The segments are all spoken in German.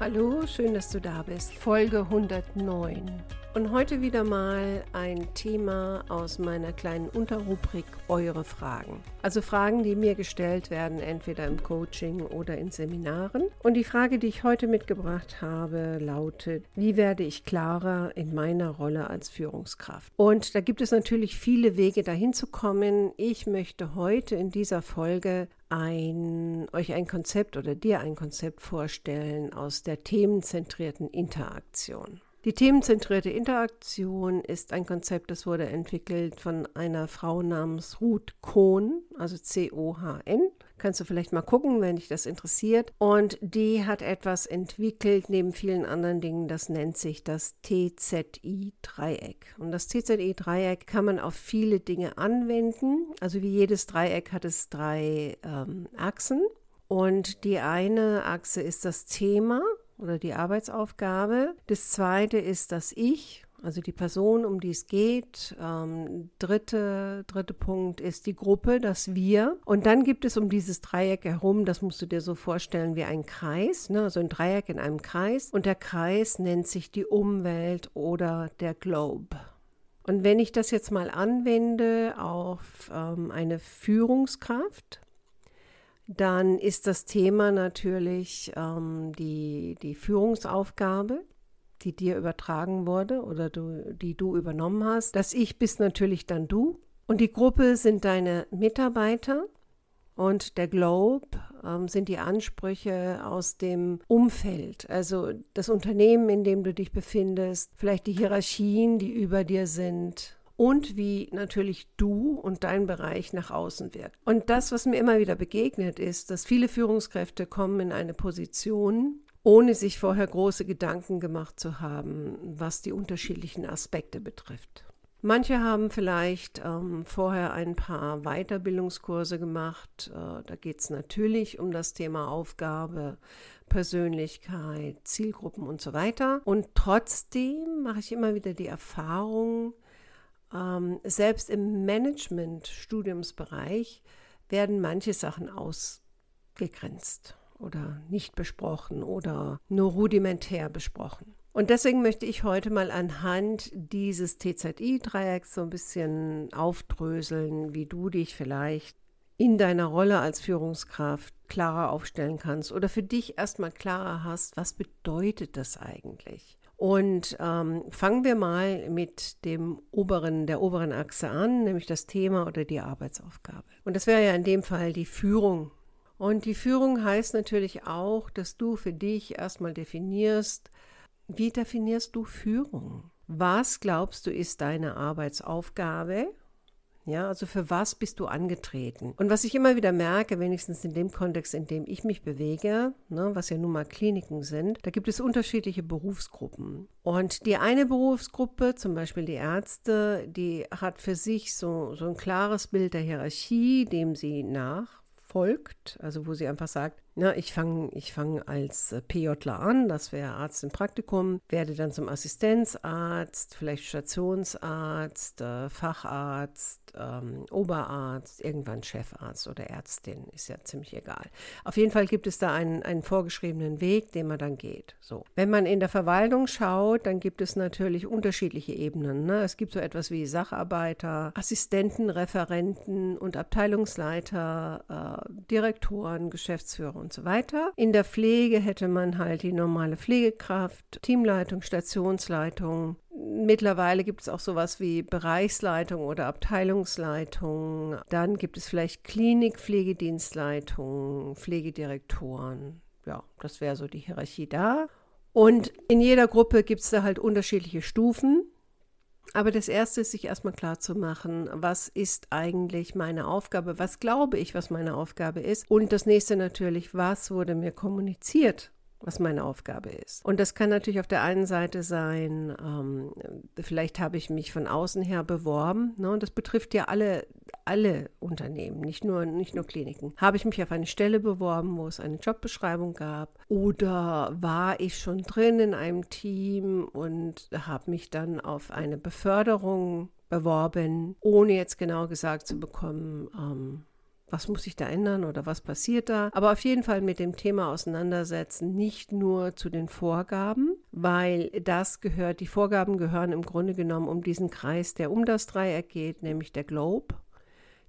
Hallo, schön, dass du da bist. Folge 109. Und heute wieder mal ein Thema aus meiner kleinen Unterrubrik Eure Fragen. Also Fragen, die mir gestellt werden, entweder im Coaching oder in Seminaren. Und die Frage, die ich heute mitgebracht habe, lautet, wie werde ich klarer in meiner Rolle als Führungskraft? Und da gibt es natürlich viele Wege dahin zu kommen. Ich möchte heute in dieser Folge ein, euch ein Konzept oder dir ein Konzept vorstellen aus der themenzentrierten Interaktion. Die themenzentrierte Interaktion ist ein Konzept, das wurde entwickelt von einer Frau namens Ruth Kohn, also C-O-H-N. Kannst du vielleicht mal gucken, wenn dich das interessiert. Und die hat etwas entwickelt, neben vielen anderen Dingen, das nennt sich das TZI-Dreieck. Und das TZI-Dreieck kann man auf viele Dinge anwenden. Also wie jedes Dreieck hat es drei ähm, Achsen. Und die eine Achse ist das Thema oder die Arbeitsaufgabe. Das zweite ist das Ich, also die Person, um die es geht. Ähm, dritte, dritte Punkt ist die Gruppe, das Wir. Und dann gibt es um dieses Dreieck herum, das musst du dir so vorstellen wie ein Kreis, ne? also ein Dreieck in einem Kreis. Und der Kreis nennt sich die Umwelt oder der Globe. Und wenn ich das jetzt mal anwende auf ähm, eine Führungskraft, dann ist das Thema natürlich ähm, die, die Führungsaufgabe, die dir übertragen wurde oder du, die du übernommen hast. Das Ich bist natürlich dann du. Und die Gruppe sind deine Mitarbeiter. Und der Globe ähm, sind die Ansprüche aus dem Umfeld, also das Unternehmen, in dem du dich befindest, vielleicht die Hierarchien, die über dir sind, und wie natürlich du und dein Bereich nach außen wirkt. Und das, was mir immer wieder begegnet, ist, dass viele Führungskräfte kommen in eine Position, ohne sich vorher große Gedanken gemacht zu haben, was die unterschiedlichen Aspekte betrifft. Manche haben vielleicht ähm, vorher ein paar Weiterbildungskurse gemacht. Äh, da geht es natürlich um das Thema Aufgabe, Persönlichkeit, Zielgruppen und so weiter. Und trotzdem mache ich immer wieder die Erfahrung, ähm, selbst im Management-Studiumsbereich werden manche Sachen ausgegrenzt oder nicht besprochen oder nur rudimentär besprochen. Und deswegen möchte ich heute mal anhand dieses TZI-Dreiecks so ein bisschen aufdröseln, wie du dich vielleicht in deiner Rolle als Führungskraft klarer aufstellen kannst oder für dich erstmal klarer hast, was bedeutet das eigentlich? Und ähm, fangen wir mal mit dem oberen, der oberen Achse an, nämlich das Thema oder die Arbeitsaufgabe. Und das wäre ja in dem Fall die Führung. Und die Führung heißt natürlich auch, dass du für dich erstmal definierst, wie definierst du Führung? Was glaubst du ist deine Arbeitsaufgabe? Ja, also für was bist du angetreten? Und was ich immer wieder merke, wenigstens in dem Kontext, in dem ich mich bewege, ne, was ja nun mal Kliniken sind, da gibt es unterschiedliche Berufsgruppen. Und die eine Berufsgruppe, zum Beispiel die Ärzte, die hat für sich so, so ein klares Bild der Hierarchie, dem sie nachfolgt, also wo sie einfach sagt, na, ich fange ich fang als äh, PJler an, das wäre Arzt im Praktikum, werde dann zum Assistenzarzt, vielleicht Stationsarzt, äh, Facharzt, ähm, Oberarzt, irgendwann Chefarzt oder Ärztin, ist ja ziemlich egal. Auf jeden Fall gibt es da einen, einen vorgeschriebenen Weg, den man dann geht. So. Wenn man in der Verwaltung schaut, dann gibt es natürlich unterschiedliche Ebenen. Ne? Es gibt so etwas wie Sacharbeiter, Assistenten, Referenten und Abteilungsleiter, äh, Direktoren, Geschäftsführer und und so weiter. In der Pflege hätte man halt die normale Pflegekraft, Teamleitung, Stationsleitung. Mittlerweile gibt es auch sowas wie Bereichsleitung oder Abteilungsleitung. Dann gibt es vielleicht Klinik, Pflegedienstleitung, Pflegedirektoren. Ja, das wäre so die Hierarchie da. Und in jeder Gruppe gibt es da halt unterschiedliche Stufen. Aber das Erste ist, sich erstmal klar zu machen, was ist eigentlich meine Aufgabe, was glaube ich, was meine Aufgabe ist. Und das nächste natürlich, was wurde mir kommuniziert, was meine Aufgabe ist. Und das kann natürlich auf der einen Seite sein, ähm, vielleicht habe ich mich von außen her beworben, ne, und das betrifft ja alle, alle Unternehmen, nicht nur, nicht nur Kliniken. Habe ich mich auf eine Stelle beworben, wo es eine Jobbeschreibung gab, oder war ich schon drin in einem Team und habe mich dann auf eine Beförderung beworben, ohne jetzt genau gesagt zu bekommen, ähm, was muss sich da ändern oder was passiert da. Aber auf jeden Fall mit dem Thema auseinandersetzen, nicht nur zu den Vorgaben, weil das gehört, die Vorgaben gehören im Grunde genommen um diesen Kreis, der um das Dreieck geht, nämlich der Globe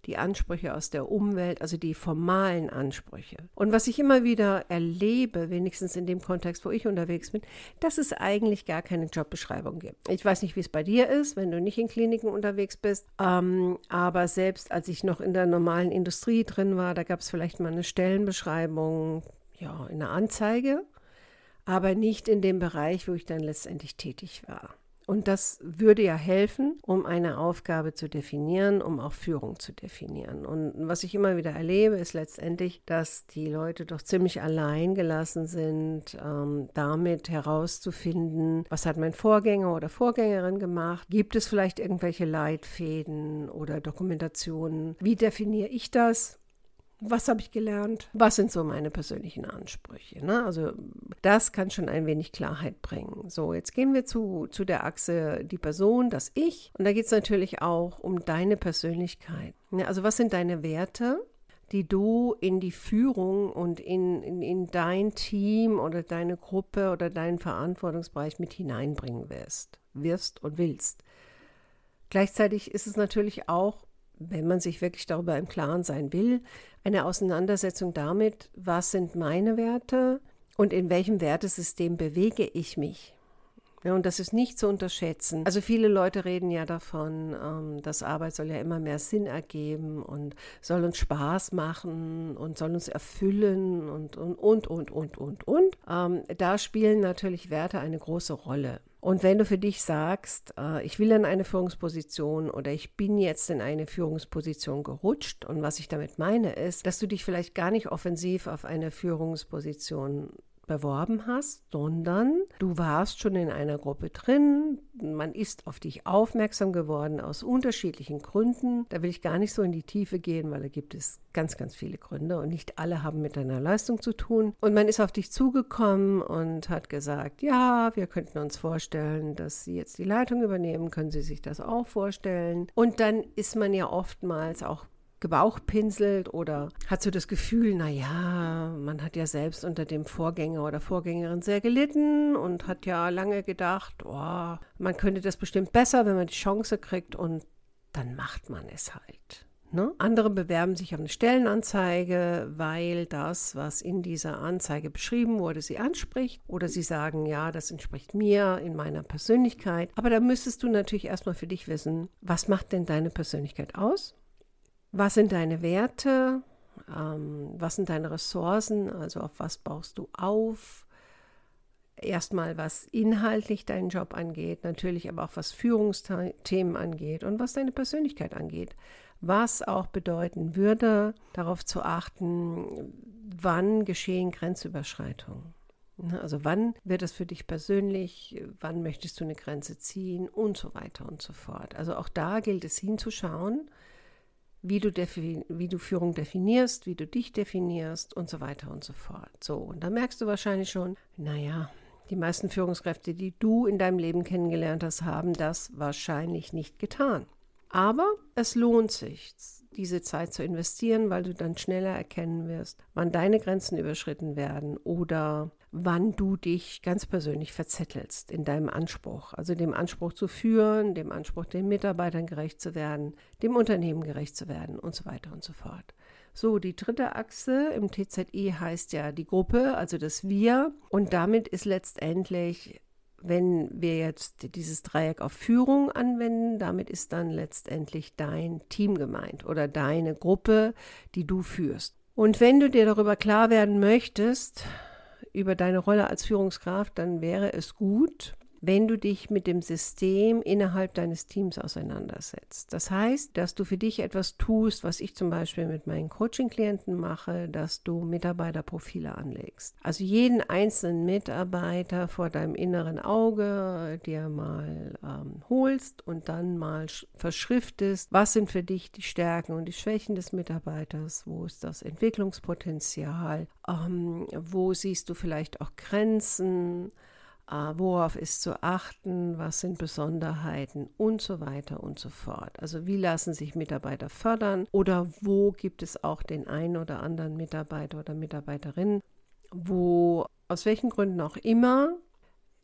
die Ansprüche aus der Umwelt, also die formalen Ansprüche. Und was ich immer wieder erlebe, wenigstens in dem Kontext, wo ich unterwegs bin, dass es eigentlich gar keine Jobbeschreibung gibt. Ich weiß nicht, wie es bei dir ist, wenn du nicht in Kliniken unterwegs bist, ähm, aber selbst als ich noch in der normalen Industrie drin war, da gab es vielleicht mal eine Stellenbeschreibung, ja, in einer Anzeige, aber nicht in dem Bereich, wo ich dann letztendlich tätig war. Und das würde ja helfen, um eine Aufgabe zu definieren, um auch Führung zu definieren. Und was ich immer wieder erlebe, ist letztendlich, dass die Leute doch ziemlich allein gelassen sind, ähm, damit herauszufinden, was hat mein Vorgänger oder Vorgängerin gemacht? Gibt es vielleicht irgendwelche Leitfäden oder Dokumentationen? Wie definiere ich das? Was habe ich gelernt, was sind so meine persönlichen Ansprüche. Ne? Also das kann schon ein wenig Klarheit bringen. So, jetzt gehen wir zu, zu der Achse die Person, das Ich. Und da geht es natürlich auch um deine Persönlichkeit. Ja, also was sind deine Werte? die du in die Führung und in, in, in dein Team oder deine Gruppe oder deinen Verantwortungsbereich mit hineinbringen wirst, wirst und willst. Gleichzeitig ist es natürlich auch wenn man sich wirklich darüber im Klaren sein will, eine Auseinandersetzung damit, was sind meine Werte und in welchem Wertesystem bewege ich mich. Ja, und das ist nicht zu unterschätzen. Also viele Leute reden ja davon, ähm, dass Arbeit soll ja immer mehr Sinn ergeben und soll uns Spaß machen und soll uns erfüllen und, und, und, und, und, und, und. Ähm, da spielen natürlich Werte eine große Rolle. Und wenn du für dich sagst, äh, ich will in eine Führungsposition oder ich bin jetzt in eine Führungsposition gerutscht und was ich damit meine ist, dass du dich vielleicht gar nicht offensiv auf eine Führungsposition beworben hast, sondern du warst schon in einer Gruppe drin, man ist auf dich aufmerksam geworden aus unterschiedlichen Gründen. Da will ich gar nicht so in die Tiefe gehen, weil da gibt es ganz, ganz viele Gründe und nicht alle haben mit deiner Leistung zu tun. Und man ist auf dich zugekommen und hat gesagt, ja, wir könnten uns vorstellen, dass Sie jetzt die Leitung übernehmen, können Sie sich das auch vorstellen? Und dann ist man ja oftmals auch gebauchpinselt oder hat so das Gefühl, naja, man hat ja selbst unter dem Vorgänger oder Vorgängerin sehr gelitten und hat ja lange gedacht, oh, man könnte das bestimmt besser, wenn man die Chance kriegt und dann macht man es halt. Ne? Andere bewerben sich auf eine Stellenanzeige, weil das, was in dieser Anzeige beschrieben wurde, sie anspricht. Oder sie sagen, ja, das entspricht mir in meiner Persönlichkeit. Aber da müsstest du natürlich erstmal für dich wissen, was macht denn deine Persönlichkeit aus? Was sind deine Werte? Ähm, was sind deine Ressourcen? Also auf was baust du auf? Erstmal, was inhaltlich deinen Job angeht, natürlich aber auch was Führungsthemen angeht und was deine Persönlichkeit angeht. Was auch bedeuten würde, darauf zu achten, wann geschehen Grenzüberschreitungen. Ne, also wann wird es für dich persönlich, wann möchtest du eine Grenze ziehen und so weiter und so fort. Also auch da gilt es hinzuschauen, wie du, wie du Führung definierst, wie du dich definierst und so weiter und so fort. So, und da merkst du wahrscheinlich schon, naja, die meisten Führungskräfte, die du in deinem Leben kennengelernt hast, haben das wahrscheinlich nicht getan. Aber es lohnt sich, diese Zeit zu investieren, weil du dann schneller erkennen wirst, wann deine Grenzen überschritten werden oder wann du dich ganz persönlich verzettelst in deinem Anspruch. Also dem Anspruch zu führen, dem Anspruch, den Mitarbeitern gerecht zu werden, dem Unternehmen gerecht zu werden und so weiter und so fort. So, die dritte Achse im TZI heißt ja die Gruppe, also das Wir. Und damit ist letztendlich wenn wir jetzt dieses Dreieck auf Führung anwenden, damit ist dann letztendlich dein Team gemeint oder deine Gruppe, die du führst. Und wenn du dir darüber klar werden möchtest, über deine Rolle als Führungskraft, dann wäre es gut, wenn du dich mit dem System innerhalb deines Teams auseinandersetzt. Das heißt, dass du für dich etwas tust, was ich zum Beispiel mit meinen Coaching-Klienten mache, dass du Mitarbeiterprofile anlegst. Also jeden einzelnen Mitarbeiter vor deinem inneren Auge dir mal ähm, holst und dann mal verschriftest, was sind für dich die Stärken und die Schwächen des Mitarbeiters, wo ist das Entwicklungspotenzial, ähm, wo siehst du vielleicht auch Grenzen, worauf ist zu achten, was sind Besonderheiten und so weiter und so fort. Also wie lassen sich Mitarbeiter fördern oder wo gibt es auch den einen oder anderen Mitarbeiter oder Mitarbeiterin, wo aus welchen Gründen auch immer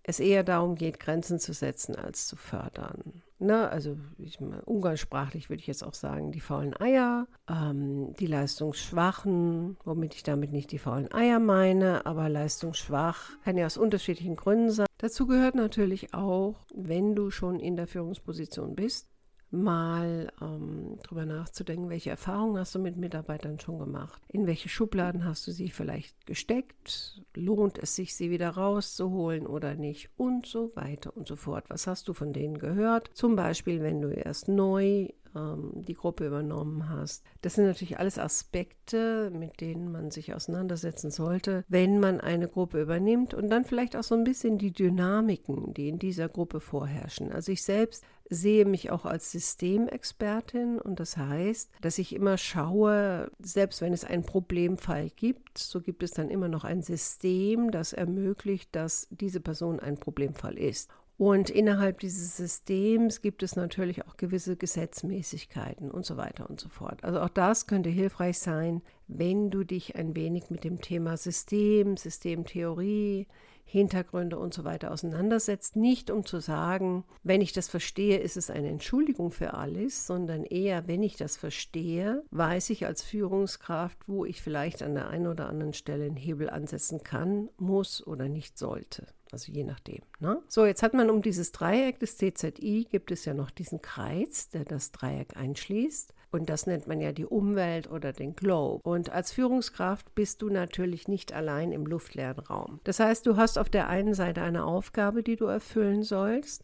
es eher darum geht, Grenzen zu setzen als zu fördern. Ne? Also ich, umgangssprachlich würde ich jetzt auch sagen, die faulen Eier, ähm, die Leistungsschwachen, womit ich damit nicht die faulen Eier meine, aber leistungsschwach kann ja aus unterschiedlichen Gründen sein. Dazu gehört natürlich auch, wenn du schon in der Führungsposition bist, mal ähm, drüber nachzudenken, welche Erfahrungen hast du mit Mitarbeitern schon gemacht? In welche Schubladen hast du sie vielleicht gesteckt? Lohnt es sich, sie wieder rauszuholen oder nicht? Und so weiter und so fort. Was hast du von denen gehört? Zum Beispiel, wenn du erst neu ähm, die Gruppe übernommen hast. Das sind natürlich alles Aspekte, mit denen man sich auseinandersetzen sollte, wenn man eine Gruppe übernimmt und dann vielleicht auch so ein bisschen die Dynamiken, die in dieser Gruppe vorherrschen. Also ich selbst sehe mich auch als Systemexpertin und das heißt, dass ich immer schaue, selbst wenn es einen Problemfall gibt, so gibt es dann immer noch ein System, das ermöglicht, dass diese Person ein Problemfall ist. Und innerhalb dieses Systems gibt es natürlich auch gewisse Gesetzmäßigkeiten und so weiter und so fort. Also auch das könnte hilfreich sein, wenn du dich ein wenig mit dem Thema System, Systemtheorie, Hintergründe und so weiter auseinandersetzt. Nicht um zu sagen, wenn ich das verstehe, ist es eine Entschuldigung für alles, sondern eher, wenn ich das verstehe, weiß ich als Führungskraft, wo ich vielleicht an der einen oder anderen Stelle einen Hebel ansetzen kann, muss oder nicht sollte. Also je nachdem. Ne? So, jetzt hat man um dieses Dreieck des CZI, gibt es ja noch diesen Kreis, der das Dreieck einschließt. Und das nennt man ja die Umwelt oder den Globe. Und als Führungskraft bist du natürlich nicht allein im luftleeren Raum. Das heißt, du hast auf der einen Seite eine Aufgabe, die du erfüllen sollst,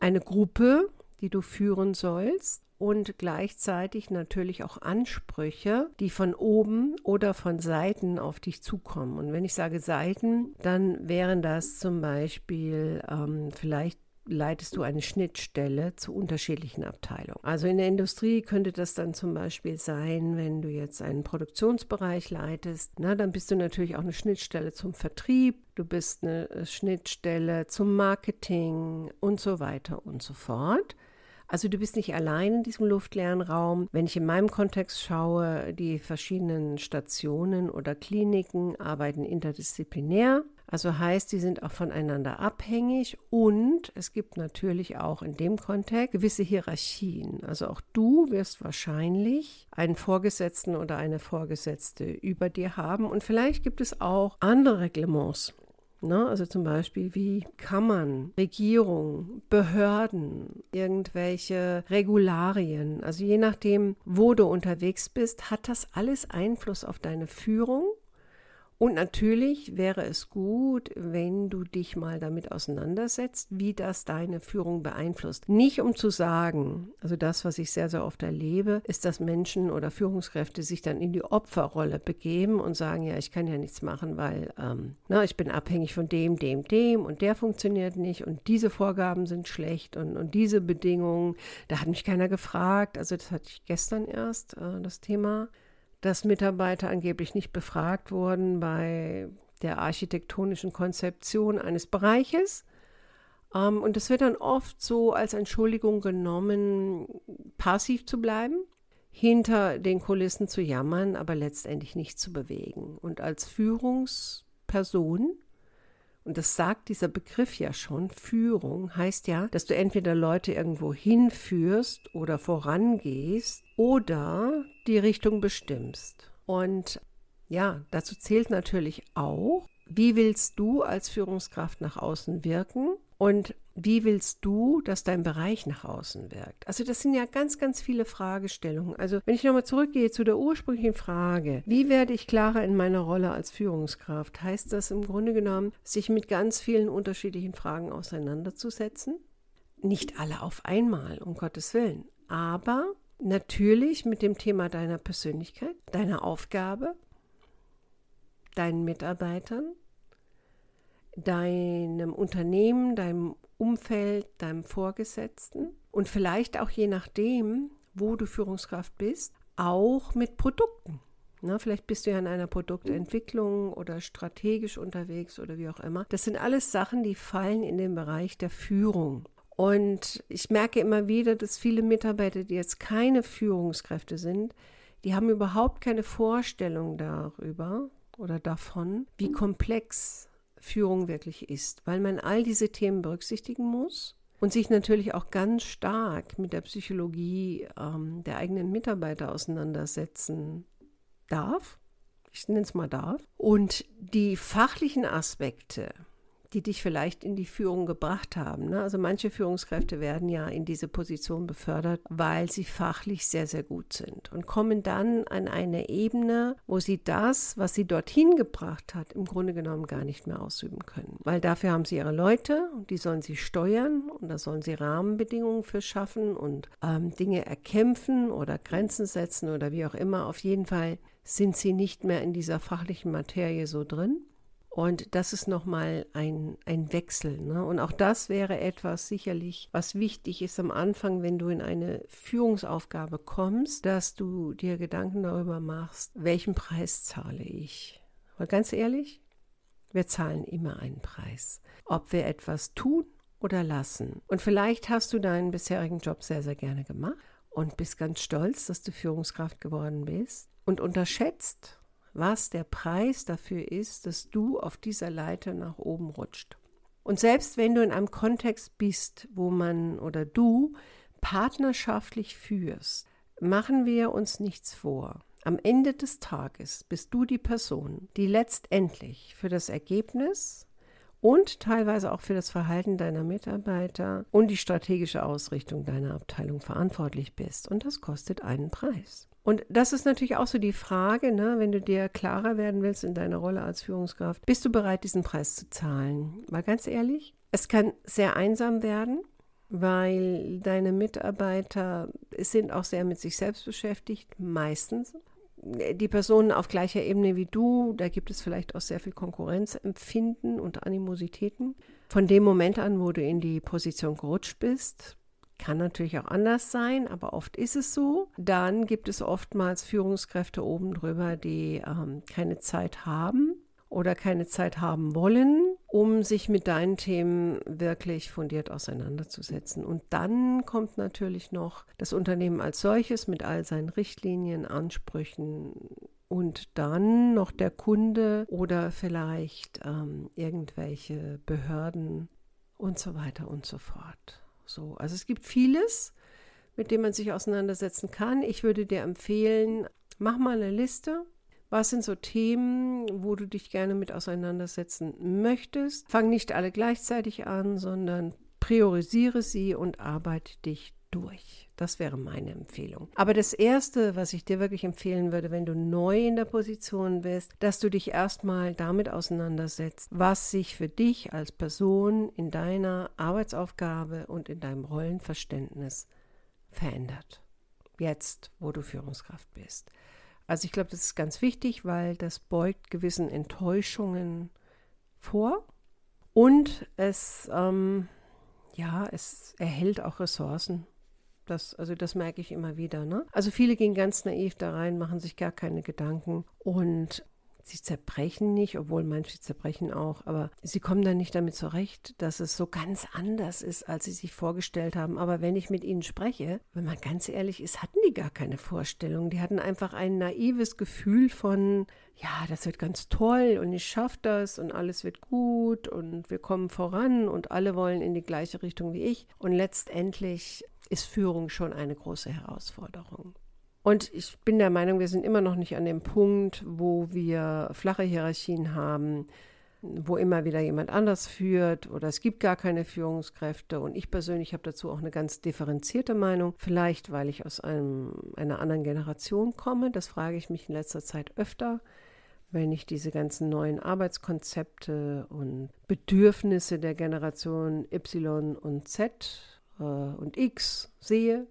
eine Gruppe, die du führen sollst und gleichzeitig natürlich auch Ansprüche, die von oben oder von Seiten auf dich zukommen. Und wenn ich sage Seiten, dann wären das zum Beispiel ähm, vielleicht leitest du eine Schnittstelle zu unterschiedlichen Abteilungen. Also in der Industrie könnte das dann zum Beispiel sein, wenn du jetzt einen Produktionsbereich leitest, na, dann bist du natürlich auch eine Schnittstelle zum Vertrieb, du bist eine Schnittstelle zum Marketing und so weiter und so fort. Also du bist nicht allein in diesem luftleeren Raum. Wenn ich in meinem Kontext schaue, die verschiedenen Stationen oder Kliniken arbeiten interdisziplinär. Also heißt, die sind auch voneinander abhängig und es gibt natürlich auch in dem Kontext gewisse Hierarchien. Also auch du wirst wahrscheinlich einen Vorgesetzten oder eine Vorgesetzte über dir haben und vielleicht gibt es auch andere Reglements. Ne? Also zum Beispiel, wie Kammern, Regierung, Behörden, irgendwelche Regularien. Also je nachdem, wo du unterwegs bist, hat das alles Einfluss auf deine Führung und natürlich wäre es gut, wenn du dich mal damit auseinandersetzt, wie das deine Führung beeinflusst. Nicht um zu sagen, also das, was ich sehr, sehr oft erlebe, ist, dass Menschen oder Führungskräfte sich dann in die Opferrolle begeben und sagen, ja, ich kann ja nichts machen, weil ähm, na, ich bin abhängig von dem, dem, dem und der funktioniert nicht und diese Vorgaben sind schlecht und, und diese Bedingungen, da hat mich keiner gefragt. Also das hatte ich gestern erst, äh, das Thema dass Mitarbeiter angeblich nicht befragt wurden bei der architektonischen Konzeption eines Bereiches. Ähm, und es wird dann oft so als Entschuldigung genommen, passiv zu bleiben, hinter den Kulissen zu jammern, aber letztendlich nicht zu bewegen. Und als Führungsperson und das sagt dieser Begriff ja schon, Führung heißt ja, dass du entweder Leute irgendwo hinführst oder vorangehst oder die Richtung bestimmst. Und ja, dazu zählt natürlich auch, wie willst du als Führungskraft nach außen wirken? Und wie willst du, dass dein Bereich nach außen wirkt? Also das sind ja ganz, ganz viele Fragestellungen. Also wenn ich nochmal zurückgehe zu der ursprünglichen Frage, wie werde ich klarer in meiner Rolle als Führungskraft, heißt das im Grunde genommen, sich mit ganz vielen unterschiedlichen Fragen auseinanderzusetzen? Nicht alle auf einmal, um Gottes Willen, aber natürlich mit dem Thema deiner Persönlichkeit, deiner Aufgabe, deinen Mitarbeitern, deinem Unternehmen, deinem Umfeld, deinem Vorgesetzten und vielleicht auch je nachdem, wo du Führungskraft bist, auch mit Produkten. Na, vielleicht bist du ja in einer Produktentwicklung oder strategisch unterwegs oder wie auch immer. Das sind alles Sachen, die fallen in den Bereich der Führung. Und ich merke immer wieder, dass viele Mitarbeiter, die jetzt keine Führungskräfte sind, die haben überhaupt keine Vorstellung darüber oder davon, wie komplex Führung wirklich ist, weil man all diese Themen berücksichtigen muss und sich natürlich auch ganz stark mit der Psychologie ähm, der eigenen Mitarbeiter auseinandersetzen darf. Ich nenne es mal darf. Und die fachlichen Aspekte, die dich vielleicht in die Führung gebracht haben. Ne? Also manche Führungskräfte werden ja in diese Position befördert, weil sie fachlich sehr, sehr gut sind und kommen dann an eine Ebene, wo sie das, was sie dorthin gebracht hat, im Grunde genommen gar nicht mehr ausüben können. Weil dafür haben sie ihre Leute, die sollen sie steuern und da sollen sie Rahmenbedingungen für schaffen und ähm, Dinge erkämpfen oder Grenzen setzen oder wie auch immer. Auf jeden Fall sind sie nicht mehr in dieser fachlichen Materie so drin. Und das ist nochmal ein, ein Wechsel. Ne? Und auch das wäre etwas sicherlich, was wichtig ist am Anfang, wenn du in eine Führungsaufgabe kommst, dass du dir Gedanken darüber machst, welchen Preis zahle ich. Weil ganz ehrlich, wir zahlen immer einen Preis. Ob wir etwas tun oder lassen. Und vielleicht hast du deinen bisherigen Job sehr, sehr gerne gemacht und bist ganz stolz, dass du Führungskraft geworden bist und unterschätzt, was der Preis dafür ist, dass du auf dieser Leiter nach oben rutscht. Und selbst wenn du in einem Kontext bist, wo man oder du partnerschaftlich führst, machen wir uns nichts vor. Am Ende des Tages bist du die Person, die letztendlich für das Ergebnis und teilweise auch für das Verhalten deiner Mitarbeiter und die strategische Ausrichtung deiner Abteilung verantwortlich bist. Und das kostet einen Preis. Und das ist natürlich auch so die Frage, ne, wenn du dir klarer werden willst in deiner Rolle als Führungskraft, bist du bereit, diesen Preis zu zahlen? Weil ganz ehrlich, es kann sehr einsam werden, weil deine Mitarbeiter sind auch sehr mit sich selbst beschäftigt, meistens. Die Personen auf gleicher Ebene wie du, da gibt es vielleicht auch sehr viel Konkurrenzempfinden und Animositäten. Von dem Moment an, wo du in die Position gerutscht bist, kann natürlich auch anders sein, aber oft ist es so. Dann gibt es oftmals Führungskräfte oben drüber, die ähm, keine Zeit haben oder keine Zeit haben wollen, um sich mit deinen Themen wirklich fundiert auseinanderzusetzen. Und dann kommt natürlich noch das Unternehmen als solches mit all seinen Richtlinien, Ansprüchen und dann noch der Kunde oder vielleicht ähm, irgendwelche Behörden und so weiter und so fort. So, also es gibt vieles, mit dem man sich auseinandersetzen kann. Ich würde dir empfehlen, mach mal eine Liste. Was sind so Themen, wo du dich gerne mit auseinandersetzen möchtest? Fang nicht alle gleichzeitig an, sondern priorisiere sie und arbeite dich durch. Das wäre meine Empfehlung. Aber das Erste, was ich dir wirklich empfehlen würde, wenn du neu in der Position bist, dass du dich erstmal damit auseinandersetzt, was sich für dich als Person in deiner Arbeitsaufgabe und in deinem Rollenverständnis verändert. Jetzt, wo du Führungskraft bist. Also ich glaube, das ist ganz wichtig, weil das beugt gewissen Enttäuschungen vor und es, ähm, ja, es erhält auch Ressourcen das, also das merke ich immer wieder. Ne? Also viele gehen ganz naiv da rein, machen sich gar keine Gedanken und sie zerbrechen nicht, obwohl manche zerbrechen auch, aber sie kommen dann nicht damit zurecht, dass es so ganz anders ist, als sie sich vorgestellt haben. Aber wenn ich mit ihnen spreche, wenn man ganz ehrlich ist, hatten die gar keine Vorstellung. Die hatten einfach ein naives Gefühl von, ja, das wird ganz toll und ich schaffe das und alles wird gut und wir kommen voran und alle wollen in die gleiche Richtung wie ich. Und letztendlich ist Führung schon eine große Herausforderung. Und ich bin der Meinung, wir sind immer noch nicht an dem Punkt, wo wir flache Hierarchien haben, wo immer wieder jemand anders führt oder es gibt gar keine Führungskräfte. Und ich persönlich habe dazu auch eine ganz differenzierte Meinung. Vielleicht, weil ich aus einem, einer anderen Generation komme. Das frage ich mich in letzter Zeit öfter wenn ich diese ganzen neuen Arbeitskonzepte und Bedürfnisse der Generation Y und Z äh, und X sehe,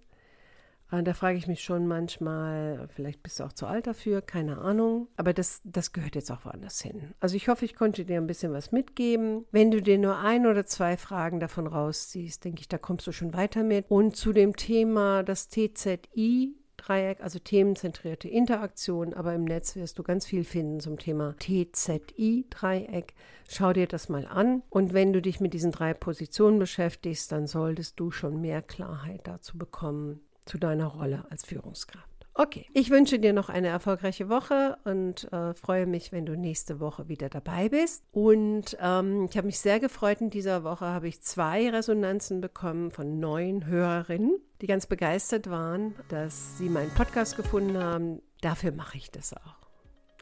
da frage ich mich schon manchmal, vielleicht bist du auch zu alt dafür, keine Ahnung. Aber das, das gehört jetzt auch woanders hin. Also ich hoffe, ich konnte dir ein bisschen was mitgeben. Wenn du dir nur ein oder zwei Fragen davon rausziehst, denke ich, da kommst du schon weiter mit. Und zu dem Thema das TZI, Dreieck, also themenzentrierte Interaktion, aber im Netz wirst du ganz viel finden zum Thema TZI-Dreieck. Schau dir das mal an und wenn du dich mit diesen drei Positionen beschäftigst, dann solltest du schon mehr Klarheit dazu bekommen, zu deiner Rolle als Führungskraft. Okay, ich wünsche dir noch eine erfolgreiche Woche und äh, freue mich, wenn du nächste Woche wieder dabei bist. Und ähm, ich habe mich sehr gefreut, in dieser Woche habe ich zwei Resonanzen bekommen von neuen Hörerinnen, die ganz begeistert waren, dass sie meinen Podcast gefunden haben. Dafür mache ich das auch.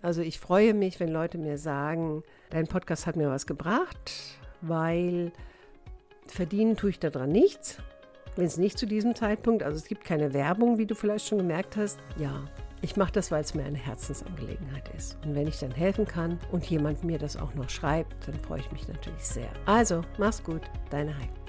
Also ich freue mich, wenn Leute mir sagen, dein Podcast hat mir was gebracht, weil verdienen tue ich daran nichts. Wenn es nicht zu diesem Zeitpunkt, also es gibt keine Werbung, wie du vielleicht schon gemerkt hast, ja, ich mache das, weil es mir eine Herzensangelegenheit ist. Und wenn ich dann helfen kann und jemand mir das auch noch schreibt, dann freue ich mich natürlich sehr. Also, mach's gut, deine Heike.